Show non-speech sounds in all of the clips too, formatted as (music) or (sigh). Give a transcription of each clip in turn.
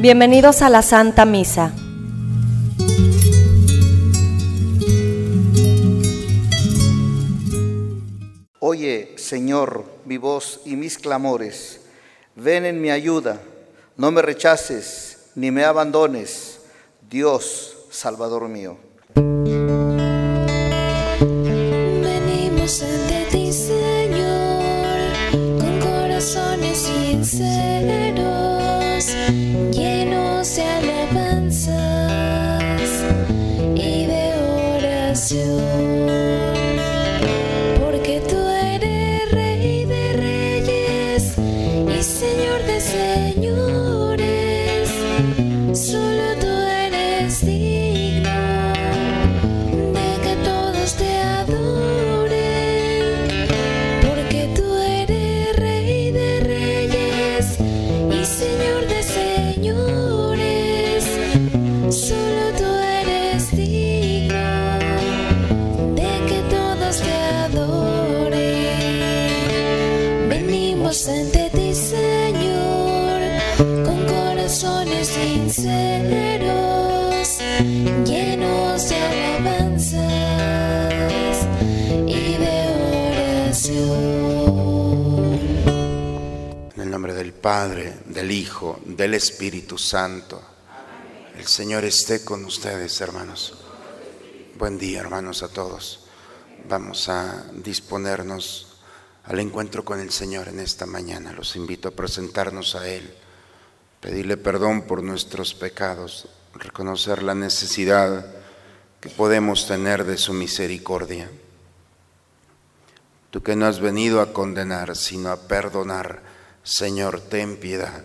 Bienvenidos a la Santa Misa. Oye, Señor, mi voz y mis clamores. Ven en mi ayuda. No me rechaces ni me abandones. Dios, Salvador mío. Hijo, del Espíritu Santo. El Señor esté con ustedes, hermanos. Buen día, hermanos, a todos. Vamos a disponernos al encuentro con el Señor en esta mañana. Los invito a presentarnos a Él, pedirle perdón por nuestros pecados, reconocer la necesidad que podemos tener de su misericordia. Tú que no has venido a condenar, sino a perdonar, Señor, ten piedad.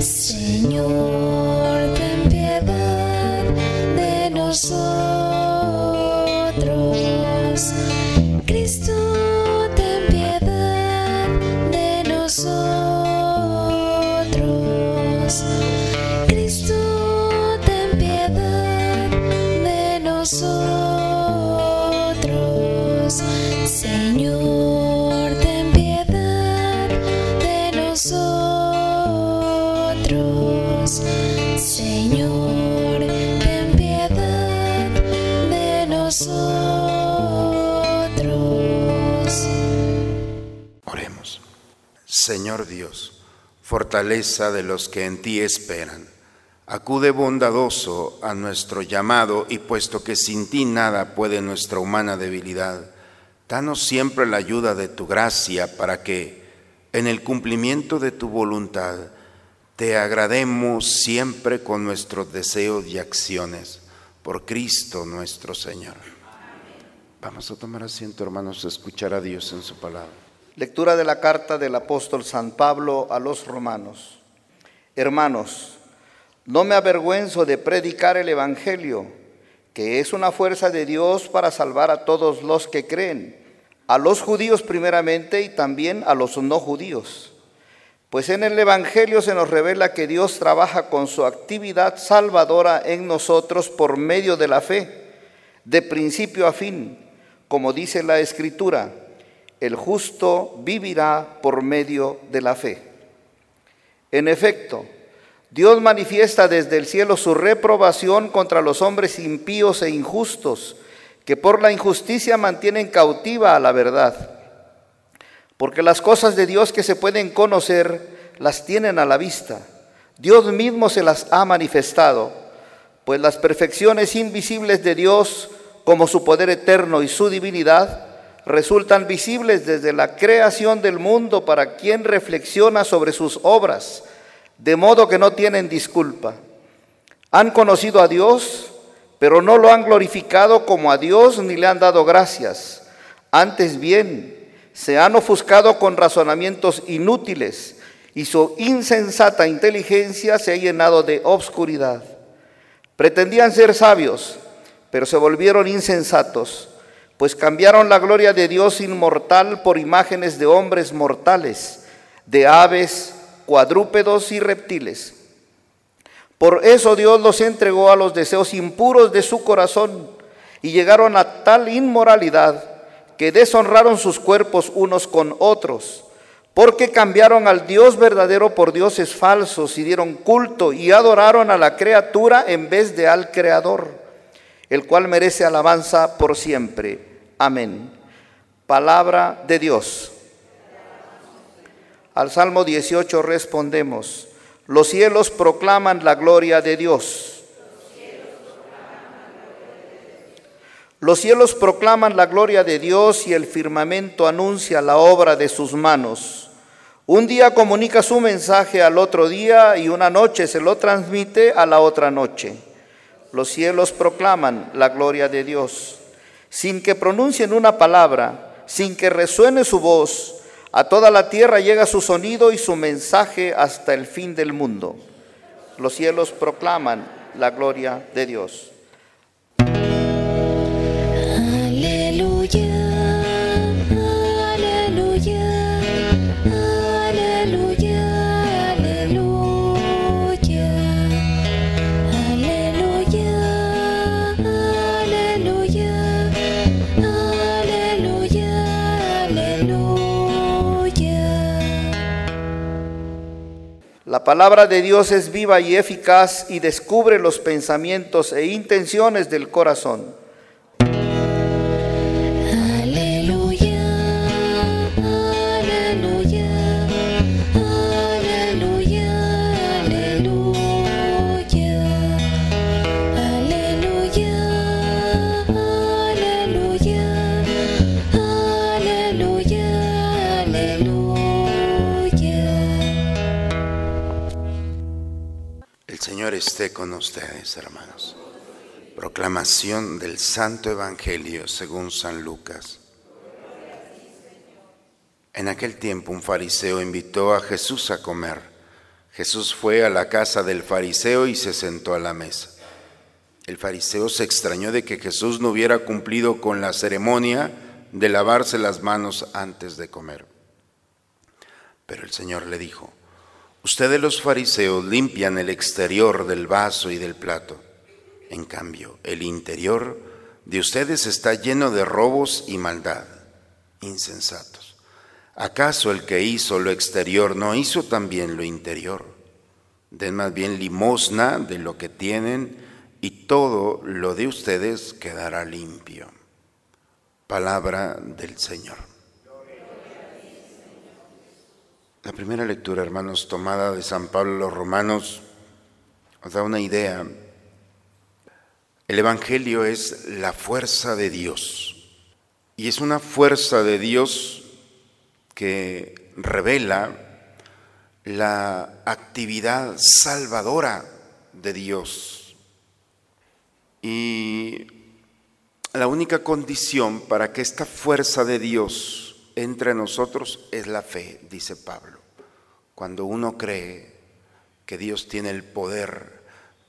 Señor, Dios, fortaleza de los que en ti esperan, acude bondadoso a nuestro llamado y puesto que sin ti nada puede nuestra humana debilidad, danos siempre la ayuda de tu gracia para que, en el cumplimiento de tu voluntad, te agrademos siempre con nuestros deseos y acciones. Por Cristo nuestro Señor. Vamos a tomar asiento, hermanos, a escuchar a Dios en su palabra. Lectura de la carta del apóstol San Pablo a los romanos. Hermanos, no me avergüenzo de predicar el Evangelio, que es una fuerza de Dios para salvar a todos los que creen, a los judíos primeramente y también a los no judíos. Pues en el Evangelio se nos revela que Dios trabaja con su actividad salvadora en nosotros por medio de la fe, de principio a fin, como dice la Escritura, el justo vivirá por medio de la fe. En efecto, Dios manifiesta desde el cielo su reprobación contra los hombres impíos e injustos, que por la injusticia mantienen cautiva a la verdad. Porque las cosas de Dios que se pueden conocer las tienen a la vista. Dios mismo se las ha manifestado, pues las perfecciones invisibles de Dios, como su poder eterno y su divinidad, resultan visibles desde la creación del mundo para quien reflexiona sobre sus obras, de modo que no tienen disculpa. Han conocido a Dios, pero no lo han glorificado como a Dios ni le han dado gracias. Antes bien, se han ofuscado con razonamientos inútiles y su insensata inteligencia se ha llenado de obscuridad. Pretendían ser sabios, pero se volvieron insensatos, pues cambiaron la gloria de Dios inmortal por imágenes de hombres mortales, de aves, cuadrúpedos y reptiles. Por eso Dios los entregó a los deseos impuros de su corazón y llegaron a tal inmoralidad que deshonraron sus cuerpos unos con otros, porque cambiaron al Dios verdadero por dioses falsos y dieron culto y adoraron a la criatura en vez de al Creador, el cual merece alabanza por siempre. Amén. Palabra de Dios. Al Salmo 18 respondemos. Los cielos proclaman la gloria de Dios. Los cielos proclaman la gloria de Dios y el firmamento anuncia la obra de sus manos. Un día comunica su mensaje al otro día y una noche se lo transmite a la otra noche. Los cielos proclaman la gloria de Dios. Sin que pronuncien una palabra, sin que resuene su voz, a toda la tierra llega su sonido y su mensaje hasta el fin del mundo. Los cielos proclaman la gloria de Dios. La palabra de Dios es viva y eficaz y descubre los pensamientos e intenciones del corazón. Esté con ustedes, hermanos. Proclamación del Santo Evangelio según San Lucas. En aquel tiempo un fariseo invitó a Jesús a comer. Jesús fue a la casa del fariseo y se sentó a la mesa. El fariseo se extrañó de que Jesús no hubiera cumplido con la ceremonia de lavarse las manos antes de comer. Pero el Señor le dijo, Ustedes los fariseos limpian el exterior del vaso y del plato. En cambio, el interior de ustedes está lleno de robos y maldad. Insensatos. ¿Acaso el que hizo lo exterior no hizo también lo interior? Den más bien limosna de lo que tienen y todo lo de ustedes quedará limpio. Palabra del Señor. La primera lectura, hermanos, tomada de San Pablo los Romanos, nos da una idea. El Evangelio es la fuerza de Dios. Y es una fuerza de Dios que revela la actividad salvadora de Dios. Y la única condición para que esta fuerza de Dios entre nosotros es la fe, dice Pablo. Cuando uno cree que Dios tiene el poder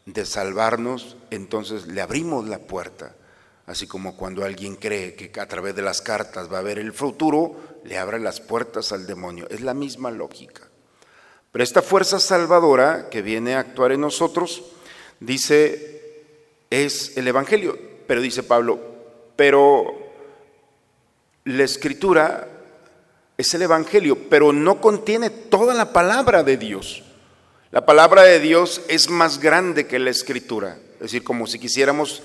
de salvarnos, entonces le abrimos la puerta. Así como cuando alguien cree que a través de las cartas va a ver el futuro, le abre las puertas al demonio. Es la misma lógica. Pero esta fuerza salvadora que viene a actuar en nosotros, dice, es el Evangelio. Pero dice Pablo, pero la escritura es el Evangelio, pero no contiene toda la palabra de Dios. La palabra de Dios es más grande que la escritura. Es decir, como si quisiéramos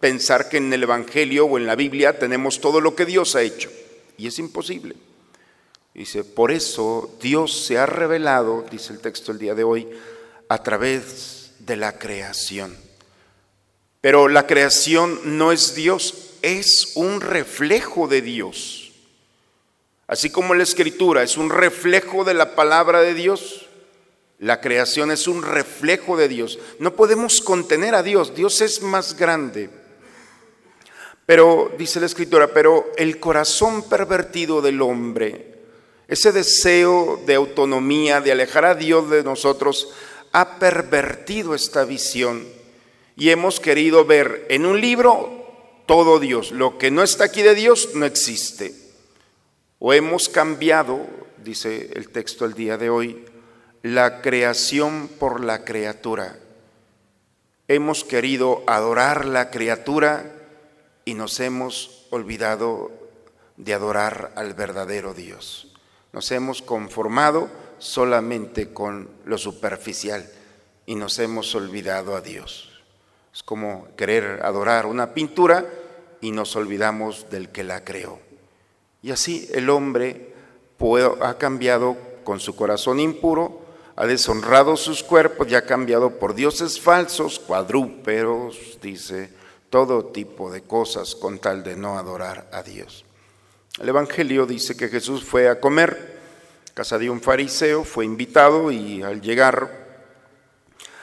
pensar que en el Evangelio o en la Biblia tenemos todo lo que Dios ha hecho. Y es imposible. Dice, por eso Dios se ha revelado, dice el texto el día de hoy, a través de la creación. Pero la creación no es Dios, es un reflejo de Dios. Así como la escritura es un reflejo de la palabra de Dios, La creación es un reflejo de Dios. No podemos contener a Dios. Dios es más grande. Pero, dice la escritura, pero el corazón pervertido del hombre, ese deseo de autonomía, de alejar a Dios de nosotros, ha pervertido esta visión y hemos querido ver en un libro todo Dios. Lo que no está aquí de Dios no existe. O hemos cambiado, dice el texto el día de hoy, la creación por la criatura. Hemos querido adorar la criatura y nos hemos olvidado de adorar al verdadero Dios. Nos hemos conformado solamente con lo superficial y nos hemos olvidado a Dios. Es como querer adorar una pintura y nos olvidamos del que la creó. Y así el hombre ha cambiado con su corazón impuro, ha deshonrado sus cuerpos y ha cambiado por dioses falsos, cuadrúperos, dice, todo tipo de cosas con tal de no adorar a Dios. El Evangelio dice que Jesús fue a comer, casa de un fariseo, fue invitado y al llegar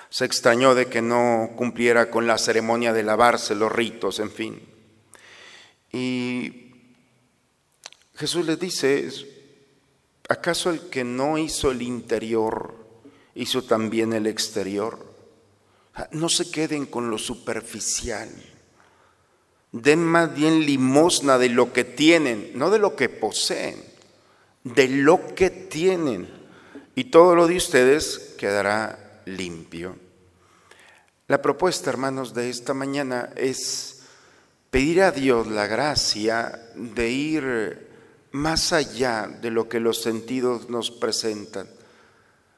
se extrañó de que no cumpliera con la ceremonia de lavarse, los ritos, en fin. Y Jesús les dice, ¿acaso el que no hizo el interior hizo también el exterior? No se queden con lo superficial. Den más bien limosna de lo que tienen, no de lo que poseen, de lo que tienen. Y todo lo de ustedes quedará limpio. La propuesta, hermanos, de esta mañana es pedir a Dios la gracia de ir más allá de lo que los sentidos nos presentan,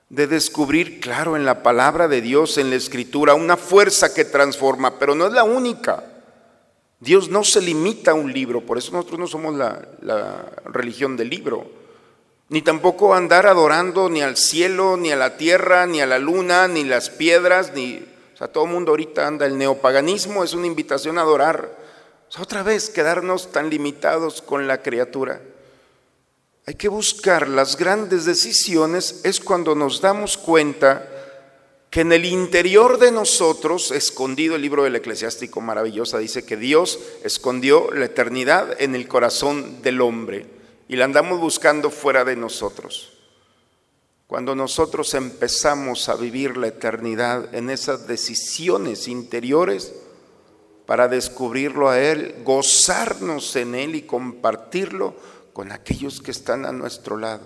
de descubrir, claro, en la palabra de Dios, en la escritura, una fuerza que transforma, pero no es la única. Dios no se limita a un libro, por eso nosotros no somos la, religión del libro, ni tampoco andar adorando ni al cielo, ni a la tierra, ni a la luna, ni las piedras, ni... O sea, todo el mundo ahorita anda, el neopaganismo es una invitación a adorar. O sea, otra vez quedarnos tan limitados con la criatura. Hay que buscar las grandes decisiones, es cuando nos damos cuenta que en el interior de nosotros, escondido el libro del eclesiástico maravillosa, dice que Dios escondió la eternidad en el corazón del hombre y la andamos buscando fuera de nosotros. Cuando nosotros empezamos a vivir la eternidad en esas decisiones interiores para descubrirlo a Él, gozarnos en Él y compartirlo con aquellos que están a nuestro lado.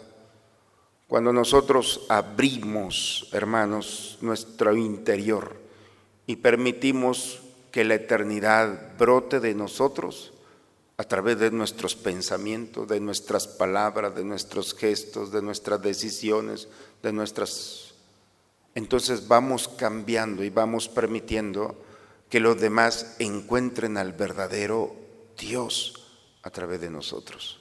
Cuando nosotros abrimos, hermanos, nuestro interior y permitimos que la eternidad brote de nosotros a través de nuestros pensamientos, de nuestras palabras, de nuestros gestos, de nuestras decisiones, de nuestras... Entonces vamos cambiando y vamos permitiendo que los demás encuentren al verdadero Dios a través de nosotros.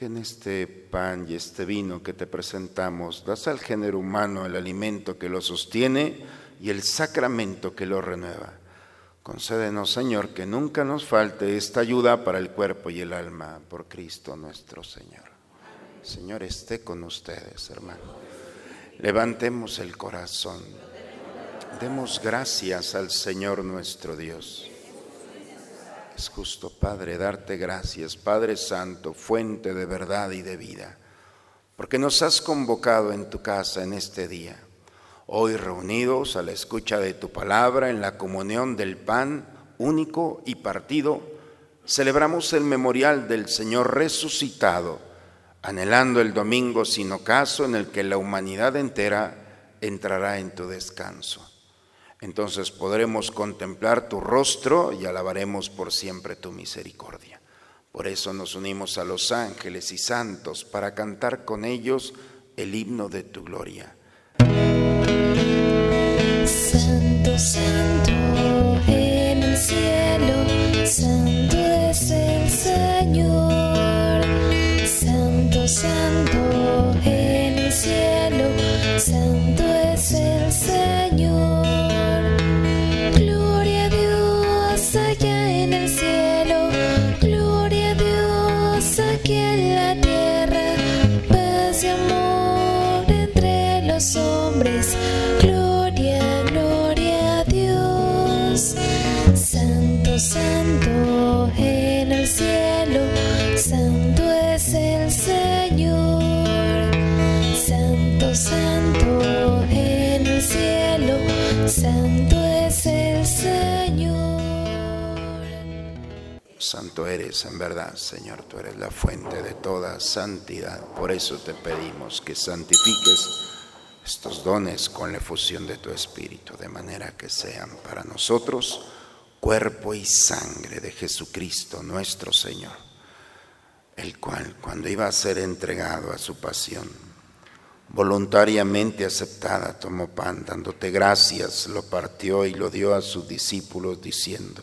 en este pan y este vino que te presentamos das al género humano el alimento que lo sostiene y el sacramento que lo renueva. Concédenos, Señor, que nunca nos falte esta ayuda para el cuerpo y el alma, por Cristo nuestro Señor. Señor, esté con ustedes, hermano. Levantemos el corazón. Demos gracias al Señor nuestro Dios. Es justo, Padre, darte gracias, Padre Santo, fuente de verdad y de vida, porque nos has convocado en tu casa en este día, hoy reunidos a la escucha de tu palabra, en la comunión del pan único y partido, celebramos el memorial del Señor resucitado, anhelando el domingo sin ocaso en el que la humanidad entera entrará en tu descanso entonces podremos contemplar tu rostro y alabaremos por siempre tu misericordia. Por eso nos unimos a los ángeles y santos para cantar con ellos el himno de tu gloria. En verdad, Señor, tú eres la fuente de toda santidad. Por eso te pedimos que santifiques estos dones con la efusión de tu Espíritu, de manera que sean para nosotros cuerpo y sangre de Jesucristo nuestro Señor, el cual cuando iba a ser entregado a su pasión, voluntariamente aceptada, tomó pan, dándote gracias, lo partió y lo dio a sus discípulos, diciendo,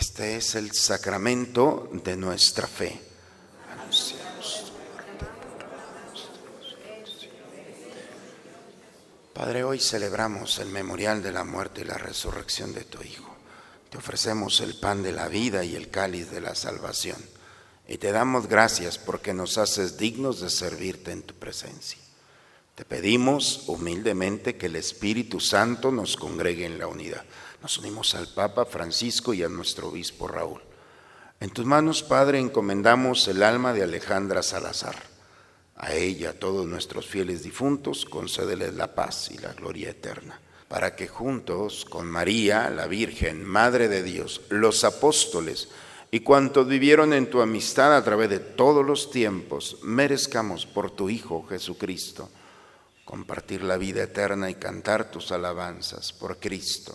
Este es el sacramento de nuestra fe. Padre, hoy celebramos el memorial de la muerte y la resurrección de tu Hijo. Te ofrecemos el pan de la vida y el cáliz de la salvación. Y te damos gracias porque nos haces dignos de servirte en tu presencia. Te pedimos humildemente que el Espíritu Santo nos congregue en la unidad. Nos unimos al Papa Francisco y a nuestro obispo Raúl. En tus manos, Padre, encomendamos el alma de Alejandra Salazar. A ella, a todos nuestros fieles difuntos, concédeles la paz y la gloria eterna, para que juntos con María, la Virgen, Madre de Dios, los apóstoles y cuantos vivieron en tu amistad a través de todos los tiempos, merezcamos por tu Hijo Jesucristo compartir la vida eterna y cantar tus alabanzas por Cristo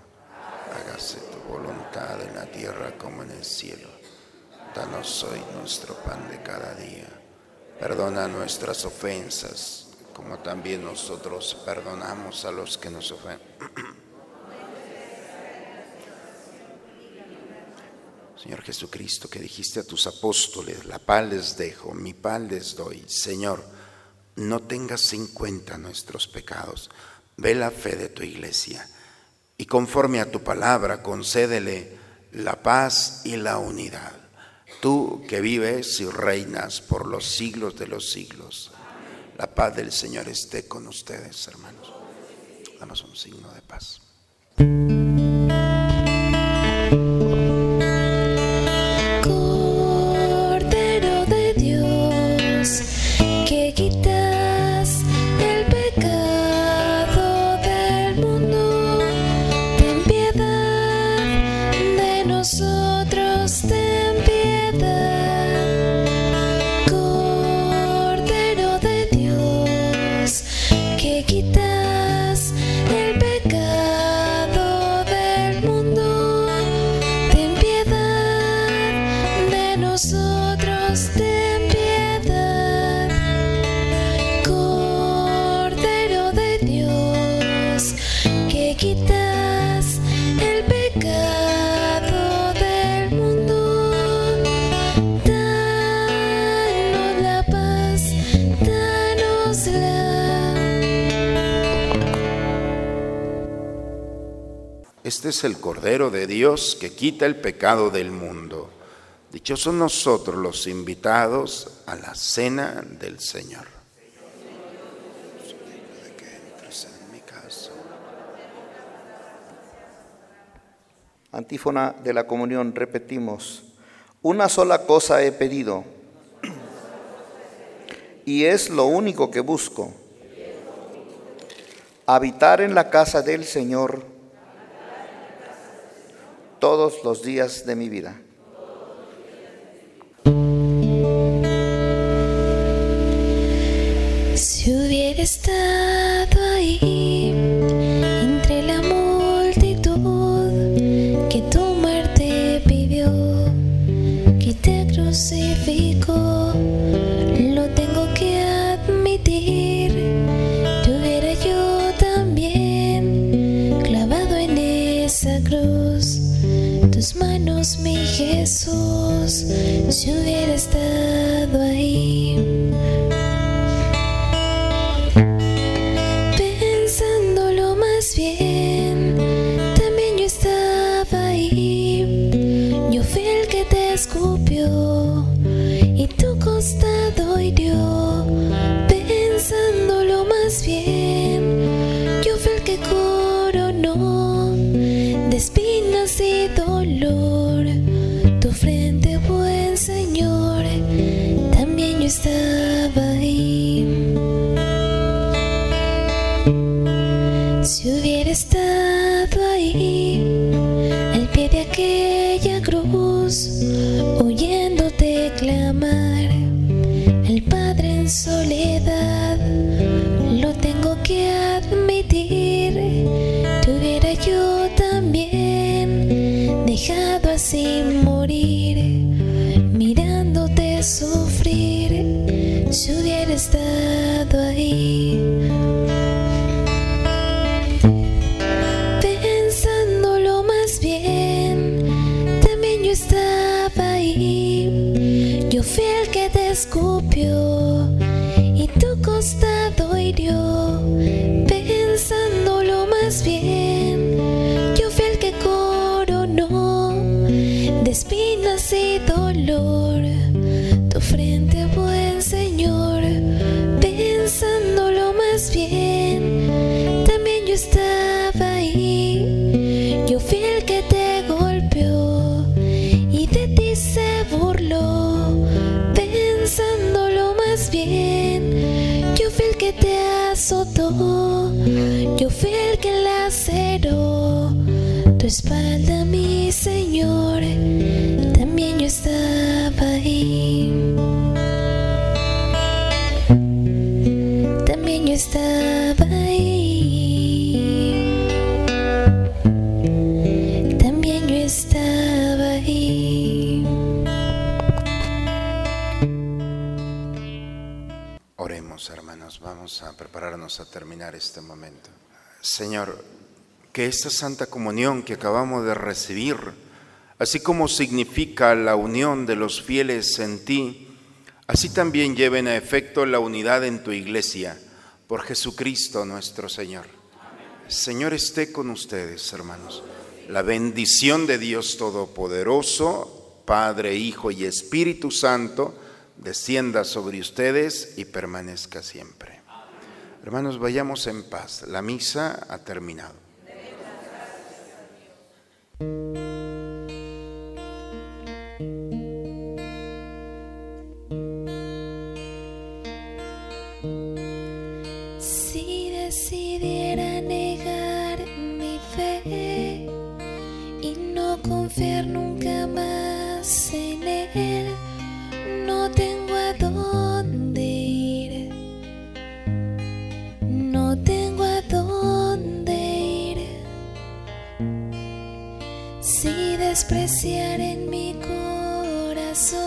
tu voluntad en la tierra como en el cielo. Danos hoy nuestro pan de cada día. Perdona nuestras ofensas, como también nosotros perdonamos a los que nos ofenden. (clears throat) Señor Jesucristo, que dijiste a tus apóstoles, la paz les dejo, mi paz les doy. Señor, no tengas en cuenta nuestros pecados, ve la fe de tu iglesia y conforme a tu palabra concédele la paz y la unidad. Tú que vives y reinas por los siglos de los siglos. La paz del Señor esté con ustedes, hermanos. Damos un signo de paz. El Cordero de Dios que quita el pecado del mundo. Dichosos nosotros los invitados a la cena del Señor. Antífona de la comunión, repetimos, una sola cosa he pedido y es lo único que busco, habitar en la casa del Señor todos los días de mi vida. Si hubiera estado ahí a terminar este momento. Señor, que esta Santa Comunión que acabamos de recibir, así como significa la unión de los fieles en ti, así también lleven a efecto la unidad en tu iglesia, por Jesucristo nuestro Señor. Señor esté con ustedes, hermanos. La bendición de Dios Todopoderoso, Padre, Hijo y Espíritu Santo, descienda sobre ustedes y permanezca siempre. Hermanos, vayamos en paz. La misa ha terminado. Despreciar en mi corazón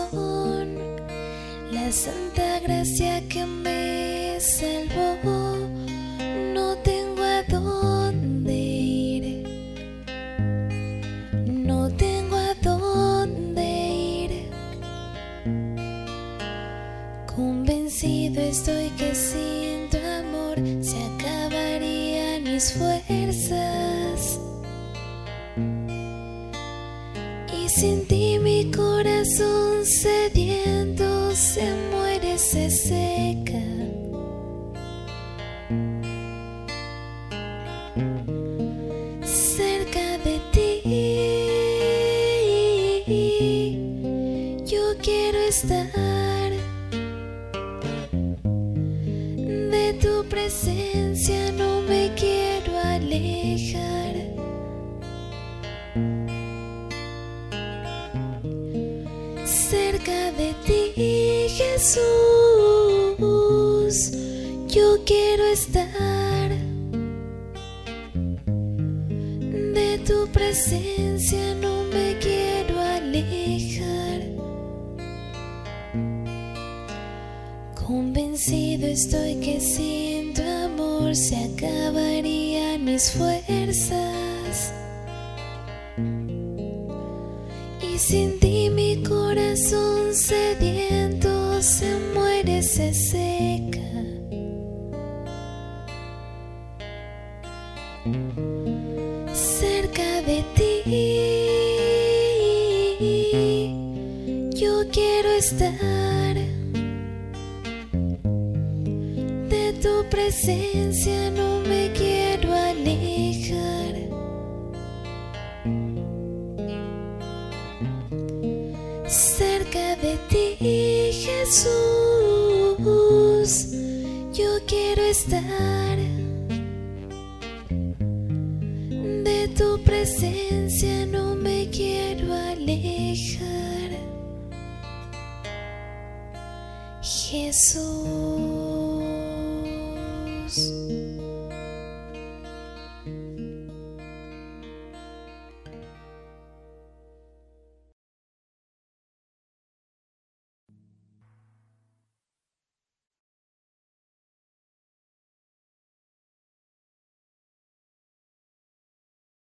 la santa gracia que me salvó, no tengo a dónde ir. No tengo a dónde ir. Convencido estoy que sin tu amor se acabarían mis fuerzas. Corazón Jesús, yo quiero estar. De tu presencia no me quiero alejar. Convencido estoy que sin tu amor se acabarían mis fuerzas. Presencia no me quiero alejar. Cerca de ti, Jesús, yo quiero estar. De tu presencia no me quiero alejar. Jesús.